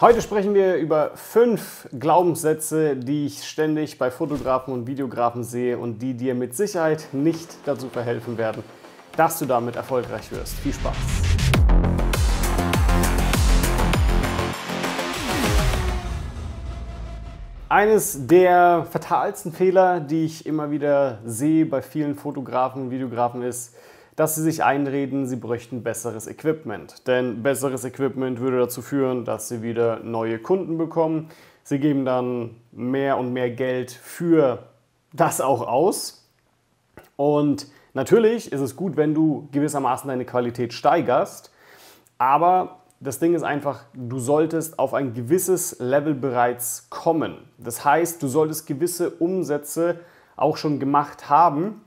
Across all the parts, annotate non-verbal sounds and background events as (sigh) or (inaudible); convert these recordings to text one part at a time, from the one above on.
Heute sprechen wir über fünf Glaubenssätze, die ich ständig bei Fotografen und Videografen sehe und die dir mit Sicherheit nicht dazu verhelfen werden, dass du damit erfolgreich wirst. Viel Spaß! Eines der fatalsten Fehler, die ich immer wieder sehe bei vielen Fotografen und Videografen ist, dass sie sich einreden, sie bräuchten besseres Equipment. Denn besseres Equipment würde dazu führen, dass sie wieder neue Kunden bekommen. Sie geben dann mehr und mehr Geld für das auch aus. Und natürlich ist es gut, wenn du gewissermaßen deine Qualität steigerst. Aber das Ding ist einfach, du solltest auf ein gewisses Level bereits kommen. Das heißt, du solltest gewisse Umsätze auch schon gemacht haben,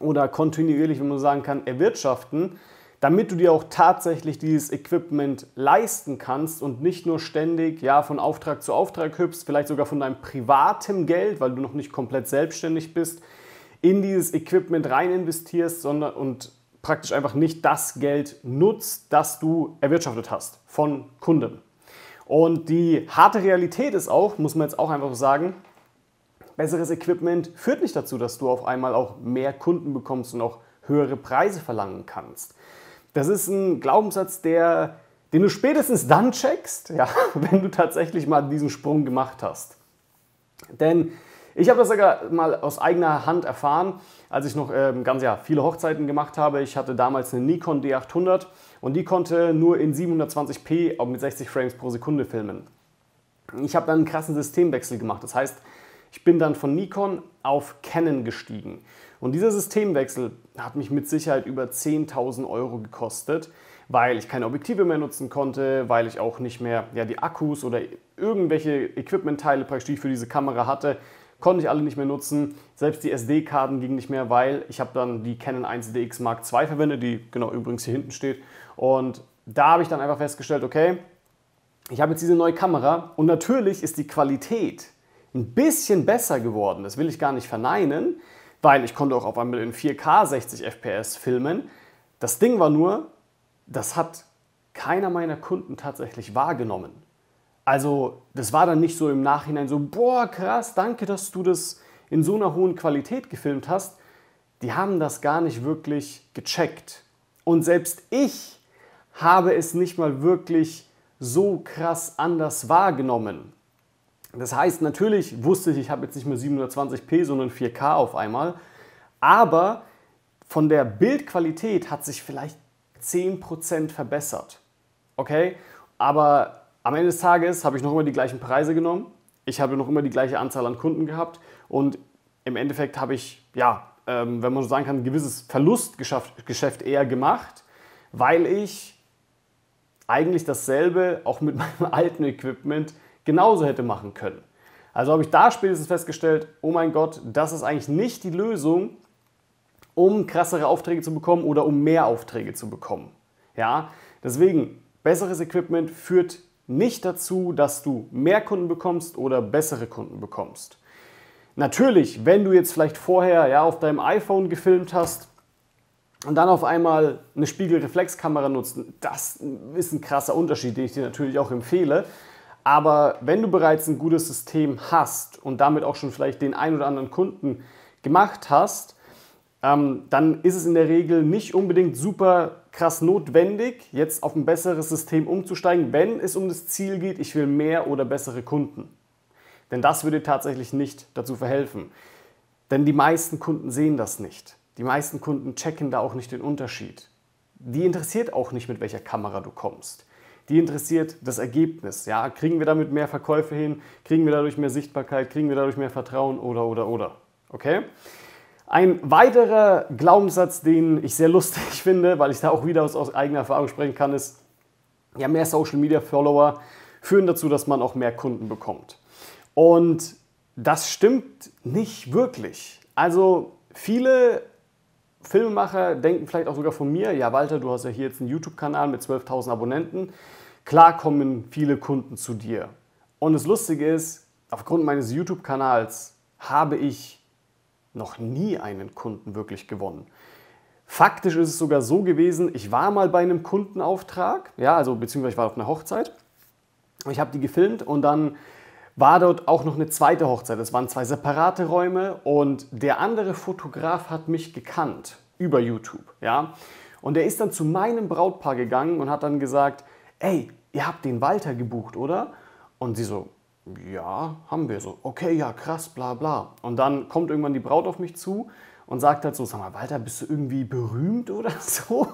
oder kontinuierlich, wenn man sagen kann, erwirtschaften, damit du dir auch tatsächlich dieses Equipment leisten kannst und nicht nur ständig ja, von Auftrag zu Auftrag hüpfst, vielleicht sogar von deinem privaten Geld, weil du noch nicht komplett selbstständig bist, in dieses Equipment rein investierst sondern, und praktisch einfach nicht das Geld nutzt, das du erwirtschaftet hast von Kunden. Und die harte Realität ist auch, muss man jetzt auch einfach sagen, Besseres Equipment führt nicht dazu, dass du auf einmal auch mehr Kunden bekommst und auch höhere Preise verlangen kannst. Das ist ein Glaubenssatz, der, den du spätestens dann checkst, ja, (laughs) wenn du tatsächlich mal diesen Sprung gemacht hast. Denn ich habe das sogar mal aus eigener Hand erfahren, als ich noch ähm, ganz ja, viele Hochzeiten gemacht habe. Ich hatte damals eine Nikon D800 und die konnte nur in 720p mit 60 Frames pro Sekunde filmen. Ich habe dann einen krassen Systemwechsel gemacht. Das heißt, ich bin dann von Nikon auf Canon gestiegen. Und dieser Systemwechsel hat mich mit Sicherheit über 10.000 Euro gekostet, weil ich keine Objektive mehr nutzen konnte, weil ich auch nicht mehr ja, die Akkus oder irgendwelche Equipmentteile, ich für diese Kamera hatte, konnte ich alle nicht mehr nutzen. Selbst die SD-Karten gingen nicht mehr, weil ich habe dann die Canon 1DX Mark II verwendet, die genau übrigens hier hinten steht. Und da habe ich dann einfach festgestellt, okay, ich habe jetzt diese neue Kamera und natürlich ist die Qualität ein bisschen besser geworden. Das will ich gar nicht verneinen, weil ich konnte auch auf einmal in 4K 60 FPS filmen. Das Ding war nur, das hat keiner meiner Kunden tatsächlich wahrgenommen. Also das war dann nicht so im Nachhinein so, boah, krass, danke, dass du das in so einer hohen Qualität gefilmt hast. Die haben das gar nicht wirklich gecheckt. Und selbst ich habe es nicht mal wirklich so krass anders wahrgenommen. Das heißt, natürlich wusste ich, ich habe jetzt nicht mehr 720p, sondern 4K auf einmal. Aber von der Bildqualität hat sich vielleicht 10% verbessert. Okay? Aber am Ende des Tages habe ich noch immer die gleichen Preise genommen. Ich habe noch immer die gleiche Anzahl an Kunden gehabt. Und im Endeffekt habe ich, ja, ähm, wenn man so sagen kann, ein gewisses Verlustgeschäft eher gemacht, weil ich eigentlich dasselbe auch mit (laughs) meinem alten Equipment genauso hätte machen können. Also habe ich da spätestens festgestellt, oh mein Gott, das ist eigentlich nicht die Lösung, um krassere Aufträge zu bekommen oder um mehr Aufträge zu bekommen. Ja, deswegen besseres Equipment führt nicht dazu, dass du mehr Kunden bekommst oder bessere Kunden bekommst. Natürlich, wenn du jetzt vielleicht vorher ja, auf deinem iPhone gefilmt hast und dann auf einmal eine Spiegelreflexkamera nutzt, das ist ein krasser Unterschied, den ich dir natürlich auch empfehle. Aber wenn du bereits ein gutes System hast und damit auch schon vielleicht den ein oder anderen Kunden gemacht hast, ähm, dann ist es in der Regel nicht unbedingt super krass notwendig, jetzt auf ein besseres System umzusteigen, wenn es um das Ziel geht, ich will mehr oder bessere Kunden. Denn das würde tatsächlich nicht dazu verhelfen. Denn die meisten Kunden sehen das nicht. Die meisten Kunden checken da auch nicht den Unterschied. Die interessiert auch nicht, mit welcher Kamera du kommst die interessiert das Ergebnis. Ja, kriegen wir damit mehr Verkäufe hin? Kriegen wir dadurch mehr Sichtbarkeit? Kriegen wir dadurch mehr Vertrauen? Oder, oder, oder. Okay? Ein weiterer Glaubenssatz, den ich sehr lustig (laughs) finde, weil ich da auch wieder aus, aus eigener Erfahrung sprechen kann, ist, ja, mehr Social Media Follower führen dazu, dass man auch mehr Kunden bekommt. Und das stimmt nicht wirklich. Also viele Filmemacher denken vielleicht auch sogar von mir, ja Walter, du hast ja hier jetzt einen YouTube-Kanal mit 12.000 Abonnenten. Klar kommen viele Kunden zu dir. Und das Lustige ist, aufgrund meines YouTube-Kanals habe ich noch nie einen Kunden wirklich gewonnen. Faktisch ist es sogar so gewesen, ich war mal bei einem Kundenauftrag, ja, also beziehungsweise ich war auf einer Hochzeit Ich habe die gefilmt und dann war dort auch noch eine zweite Hochzeit. Es waren zwei separate Räume und der andere Fotograf hat mich gekannt über YouTube, ja. Und er ist dann zu meinem Brautpaar gegangen und hat dann gesagt, ey, ihr habt den Walter gebucht, oder? Und sie so, ja, haben wir so. Okay, ja, krass, bla bla. Und dann kommt irgendwann die Braut auf mich zu und sagt halt so, sag mal, Walter, bist du irgendwie berühmt oder (laughs) so?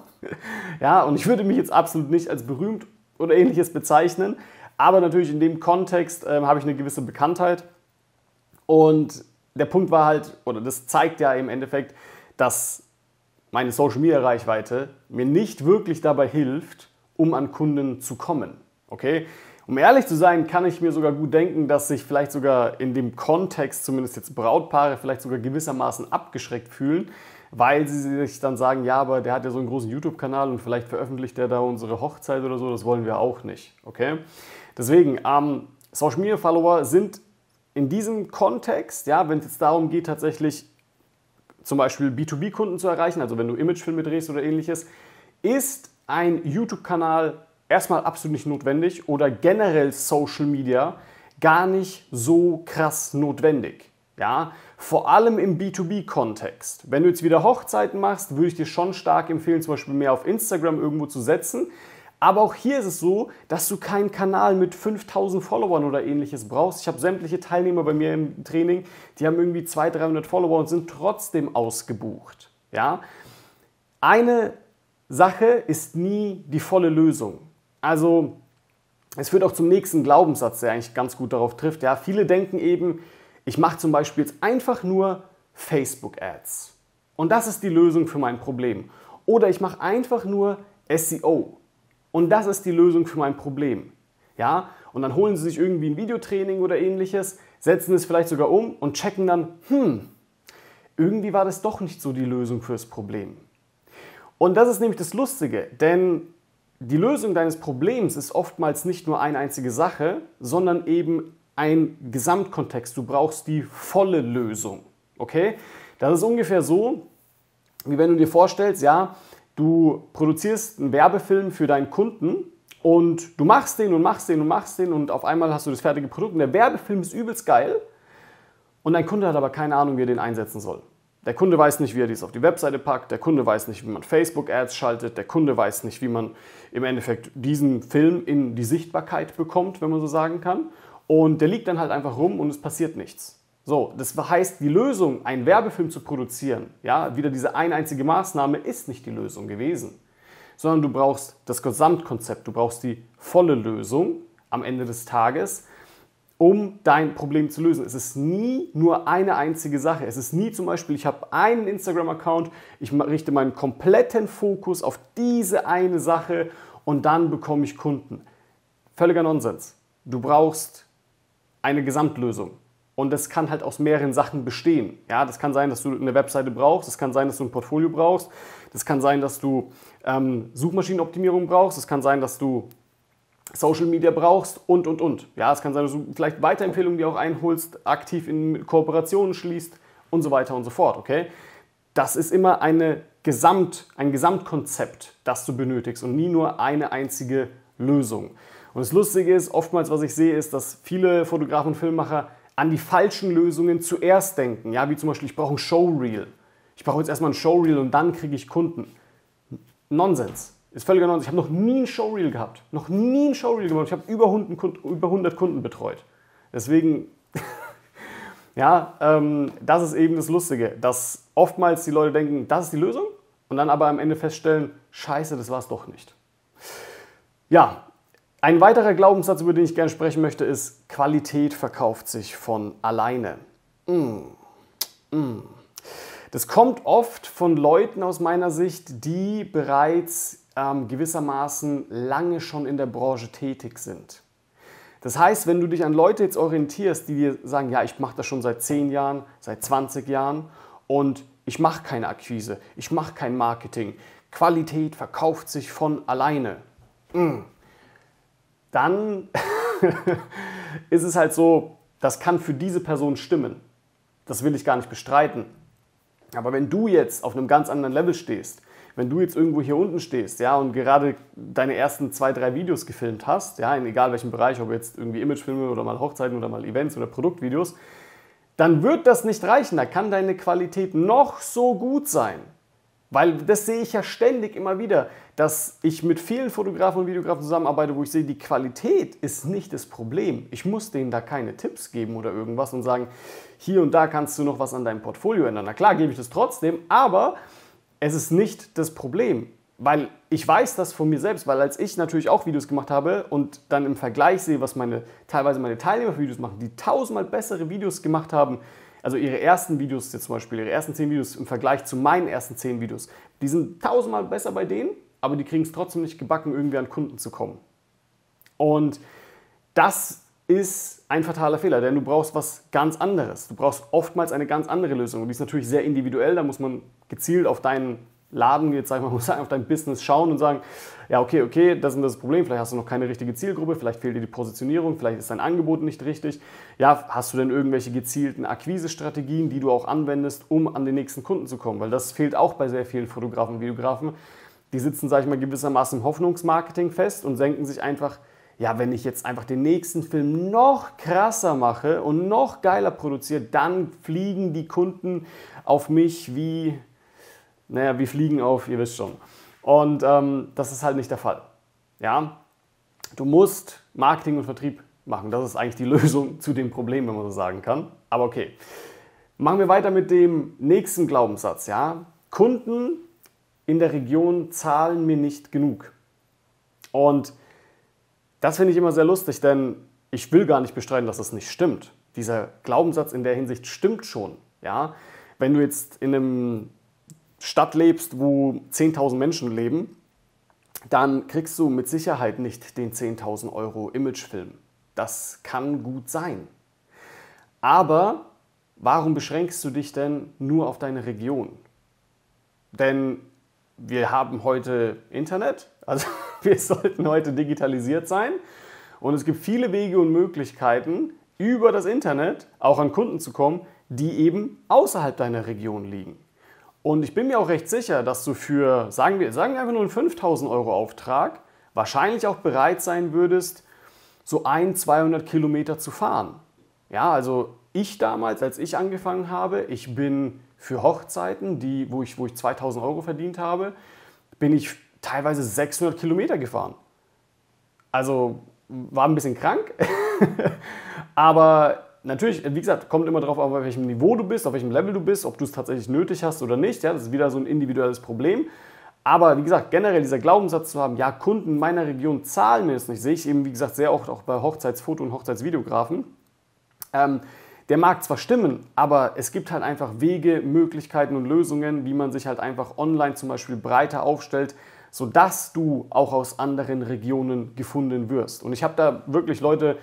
ja, und ich würde mich jetzt absolut nicht als berühmt oder ähnliches bezeichnen, aber natürlich in dem Kontext äh, habe ich eine gewisse Bekanntheit. Und der Punkt war halt, oder das zeigt ja im Endeffekt, dass meine Social Media Reichweite mir nicht wirklich dabei hilft, um an Kunden zu kommen. Okay? Um ehrlich zu sein, kann ich mir sogar gut denken, dass sich vielleicht sogar in dem Kontext, zumindest jetzt Brautpaare, vielleicht sogar gewissermaßen abgeschreckt fühlen, weil sie sich dann sagen, ja, aber der hat ja so einen großen YouTube-Kanal und vielleicht veröffentlicht der da unsere Hochzeit oder so, das wollen wir auch nicht. Okay? Deswegen, ähm, Social Media Follower sind in diesem Kontext, ja, wenn es jetzt darum geht, tatsächlich zum Beispiel B2B-Kunden zu erreichen, also wenn du Imagefilme drehst oder ähnliches, ist ein YouTube-Kanal erstmal absolut nicht notwendig oder generell Social Media gar nicht so krass notwendig. Ja, vor allem im B2B-Kontext. Wenn du jetzt wieder Hochzeiten machst, würde ich dir schon stark empfehlen, zum Beispiel mehr auf Instagram irgendwo zu setzen. Aber auch hier ist es so, dass du keinen Kanal mit 5000 Followern oder ähnliches brauchst. Ich habe sämtliche Teilnehmer bei mir im Training, die haben irgendwie 200, 300 Follower und sind trotzdem ausgebucht. Ja? Eine Sache ist nie die volle Lösung. Also es führt auch zum nächsten Glaubenssatz, der eigentlich ganz gut darauf trifft. Ja, viele denken eben, ich mache zum Beispiel jetzt einfach nur Facebook-Ads. Und das ist die Lösung für mein Problem. Oder ich mache einfach nur SEO. Und das ist die Lösung für mein Problem. Ja? Und dann holen sie sich irgendwie ein Videotraining oder ähnliches, setzen es vielleicht sogar um und checken dann, hm, irgendwie war das doch nicht so die Lösung fürs Problem. Und das ist nämlich das Lustige, denn die Lösung deines Problems ist oftmals nicht nur eine einzige Sache, sondern eben ein Gesamtkontext. Du brauchst die volle Lösung. Okay? Das ist ungefähr so, wie wenn du dir vorstellst, ja, du produzierst einen Werbefilm für deinen Kunden und du machst den und machst den und machst den und auf einmal hast du das fertige Produkt und der Werbefilm ist übelst geil und dein Kunde hat aber keine Ahnung, wie er den einsetzen soll. Der Kunde weiß nicht, wie er dies auf die Webseite packt, der Kunde weiß nicht, wie man Facebook-Ads schaltet, der Kunde weiß nicht, wie man im Endeffekt diesen Film in die Sichtbarkeit bekommt, wenn man so sagen kann. Und der liegt dann halt einfach rum und es passiert nichts. So, das heißt, die Lösung, einen Werbefilm zu produzieren, ja, wieder diese eine einzige Maßnahme ist nicht die Lösung gewesen, sondern du brauchst das Gesamtkonzept, du brauchst die volle Lösung am Ende des Tages um dein Problem zu lösen. Es ist nie nur eine einzige Sache. Es ist nie zum Beispiel, ich habe einen Instagram-Account, ich richte meinen kompletten Fokus auf diese eine Sache und dann bekomme ich Kunden. Völliger Nonsens. Du brauchst eine Gesamtlösung. Und das kann halt aus mehreren Sachen bestehen. Ja, das kann sein, dass du eine Webseite brauchst, das kann sein, dass du ein Portfolio brauchst, das kann sein, dass du ähm, Suchmaschinenoptimierung brauchst, das kann sein, dass du Social Media brauchst und, und, und. Ja, es kann sein, dass du vielleicht Weiterempfehlungen dir auch einholst, aktiv in Kooperationen schließt und so weiter und so fort, okay? Das ist immer eine Gesamt, ein Gesamtkonzept, das du benötigst und nie nur eine einzige Lösung. Und das Lustige ist, oftmals, was ich sehe, ist, dass viele Fotografen und Filmemacher an die falschen Lösungen zuerst denken. Ja, wie zum Beispiel, ich brauche ein Showreel. Ich brauche jetzt erstmal ein Showreel und dann kriege ich Kunden. Nonsens. Ist völliger Nonsens. Ich habe noch nie ein Showreel gehabt. Noch nie ein Showreel gemacht. Ich habe über 100 Kunden, über 100 Kunden betreut. Deswegen, (laughs) ja, ähm, das ist eben das Lustige, dass oftmals die Leute denken, das ist die Lösung und dann aber am Ende feststellen, scheiße, das war es doch nicht. Ja, ein weiterer Glaubenssatz, über den ich gerne sprechen möchte, ist, Qualität verkauft sich von alleine. Mm. Mm. Das kommt oft von Leuten aus meiner Sicht, die bereits ähm, gewissermaßen lange schon in der Branche tätig sind. Das heißt, wenn du dich an Leute jetzt orientierst, die dir sagen, ja, ich mache das schon seit 10 Jahren, seit 20 Jahren und ich mache keine Akquise, ich mache kein Marketing, Qualität verkauft sich von alleine, mm. dann (laughs) ist es halt so, das kann für diese Person stimmen. Das will ich gar nicht bestreiten. Aber wenn du jetzt auf einem ganz anderen Level stehst, wenn du jetzt irgendwo hier unten stehst, ja, und gerade deine ersten zwei, drei Videos gefilmt hast, ja, in egal welchem Bereich, ob jetzt irgendwie Imagefilme oder mal Hochzeiten oder mal Events oder Produktvideos, dann wird das nicht reichen. Da kann deine Qualität noch so gut sein. Weil das sehe ich ja ständig immer wieder, dass ich mit vielen Fotografen und Videografen zusammenarbeite, wo ich sehe, die Qualität ist nicht das Problem. Ich muss denen da keine Tipps geben oder irgendwas und sagen, hier und da kannst du noch was an deinem Portfolio ändern. Na klar, gebe ich das trotzdem, aber es ist nicht das Problem. Weil ich weiß das von mir selbst, weil als ich natürlich auch Videos gemacht habe und dann im Vergleich sehe, was meine teilweise meine Teilnehmer für Videos machen, die tausendmal bessere Videos gemacht haben, also ihre ersten Videos jetzt zum Beispiel, ihre ersten zehn Videos im Vergleich zu meinen ersten zehn Videos, die sind tausendmal besser bei denen, aber die kriegen es trotzdem nicht gebacken, irgendwie an Kunden zu kommen. Und das ist ein fataler Fehler, denn du brauchst was ganz anderes. Du brauchst oftmals eine ganz andere Lösung. Und die ist natürlich sehr individuell, da muss man gezielt auf deinen Laden, jetzt sag ich mal, (laughs) sagen, auf dein Business schauen und sagen, ja, okay, okay, das ist das Problem, vielleicht hast du noch keine richtige Zielgruppe, vielleicht fehlt dir die Positionierung, vielleicht ist dein Angebot nicht richtig. Ja, hast du denn irgendwelche gezielten Akquisestrategien, die du auch anwendest, um an den nächsten Kunden zu kommen? Weil das fehlt auch bei sehr vielen Fotografen und Videografen. Die sitzen, sag ich mal, gewissermaßen im Hoffnungsmarketing fest und senken sich einfach, ja, wenn ich jetzt einfach den nächsten Film noch krasser mache und noch geiler produziere, dann fliegen die Kunden auf mich wie naja, wie Fliegen auf, ihr wisst schon. Und ähm, das ist halt nicht der Fall. Ja? Du musst Marketing und Vertrieb machen. Das ist eigentlich die (laughs) Lösung zu dem Problem, wenn man so sagen kann. Aber okay. Machen wir weiter mit dem nächsten Glaubenssatz. Ja? Kunden in der Region zahlen mir nicht genug. Und das finde ich immer sehr lustig, denn ich will gar nicht bestreiten, dass das nicht stimmt. Dieser Glaubenssatz in der Hinsicht stimmt schon. Ja? Wenn du jetzt in einem Stadt lebst, wo 10.000 Menschen leben, dann kriegst du mit Sicherheit nicht den 10.000 Euro Imagefilm. Das kann gut sein. Aber warum beschränkst du dich denn nur auf deine Region? Denn wir haben heute Internet, also (laughs) wir sollten heute digitalisiert sein und es gibt viele Wege und Möglichkeiten, über das Internet auch an Kunden zu kommen, die eben außerhalb deiner Region liegen. Und ich bin mir auch recht sicher, dass du für, sagen wir, sagen wir einfach nur einen 5000 Euro Auftrag, wahrscheinlich auch bereit sein würdest, so ein, 200 Kilometer zu fahren. Ja, also ich damals, als ich angefangen habe, ich bin für Hochzeiten, die, wo, ich, wo ich 2000 Euro verdient habe, bin ich teilweise 600 Kilometer gefahren. Also war ein bisschen krank, (laughs) aber natürlich, wie gesagt, kommt immer darauf, auf welchem Niveau du bist, auf welchem Level du bist, ob du es tatsächlich nötig hast oder nicht. Ja, das ist wieder so ein individuelles Problem. Aber wie gesagt, generell dieser Glaubenssatz zu haben, ja, Kunden meiner Region zahlen mir das nicht, sehe ich eben, wie gesagt, sehr oft auch bei Hochzeitsfoto- und Hochzeitsvideografen. Ähm, der mag zwar stimmen, aber es gibt halt einfach Wege, Möglichkeiten und Lösungen, wie man sich halt einfach online zum Beispiel breiter aufstellt, sodass du auch aus anderen Regionen gefunden wirst. Und ich habe da wirklich Leute,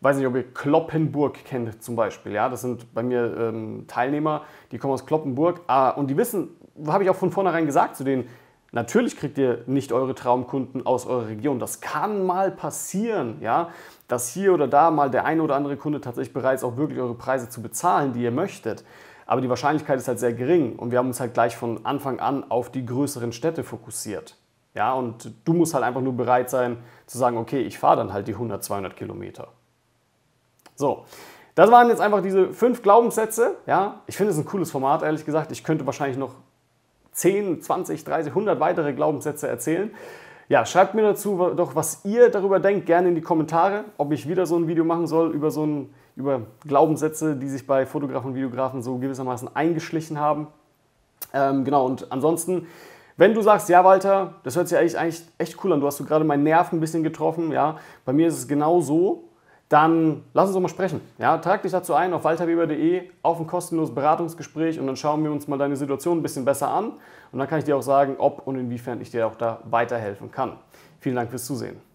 weiß nicht, ob ihr Kloppenburg kennt zum Beispiel. Ja, das sind bei mir ähm, Teilnehmer, die kommen aus Kloppenburg ah, und die wissen, habe ich auch von vornherein gesagt zu denen, natürlich kriegt ihr nicht eure Traumkunden aus eurer Region. Das kann mal passieren, ja, dass hier oder da mal der eine oder andere Kunde tatsächlich bereit ist, auch wirklich eure Preise zu bezahlen, die ihr möchtet. Aber die Wahrscheinlichkeit ist halt sehr gering und wir haben uns halt gleich von Anfang an auf die größeren Städte fokussiert. Ja, und du musst halt einfach nur bereit sein zu sagen, okay, ich fahre dann halt die 100, 200 Kilometer. So, das waren jetzt einfach diese fünf Glaubenssätze. Ja, ich finde es ein cooles Format, ehrlich gesagt. Ich könnte wahrscheinlich noch 10, 20, 30, 100 weitere Glaubenssätze erzählen. Ja, schreibt mir dazu doch, was ihr darüber denkt, gerne in die Kommentare, ob ich wieder so ein Video machen soll über so ein, über Glaubenssätze, die sich bei Fotografen und Videografen so gewissermaßen eingeschlichen haben. Ähm, genau, und ansonsten, wenn du sagst, ja Walter, das hört sich eigentlich, eigentlich echt cool an, du hast so gerade meinen Nerv ein bisschen getroffen, ja, bei mir ist es genau so, dann lass uns doch mal sprechen. Ja, trag dich dazu ein auf walterweber.de auf ein kostenloses Beratungsgespräch und dann schauen wir uns mal deine Situation ein bisschen besser an und dann kann ich dir auch sagen, ob und inwiefern ich dir auch da weiterhelfen kann. Vielen Dank fürs Zusehen.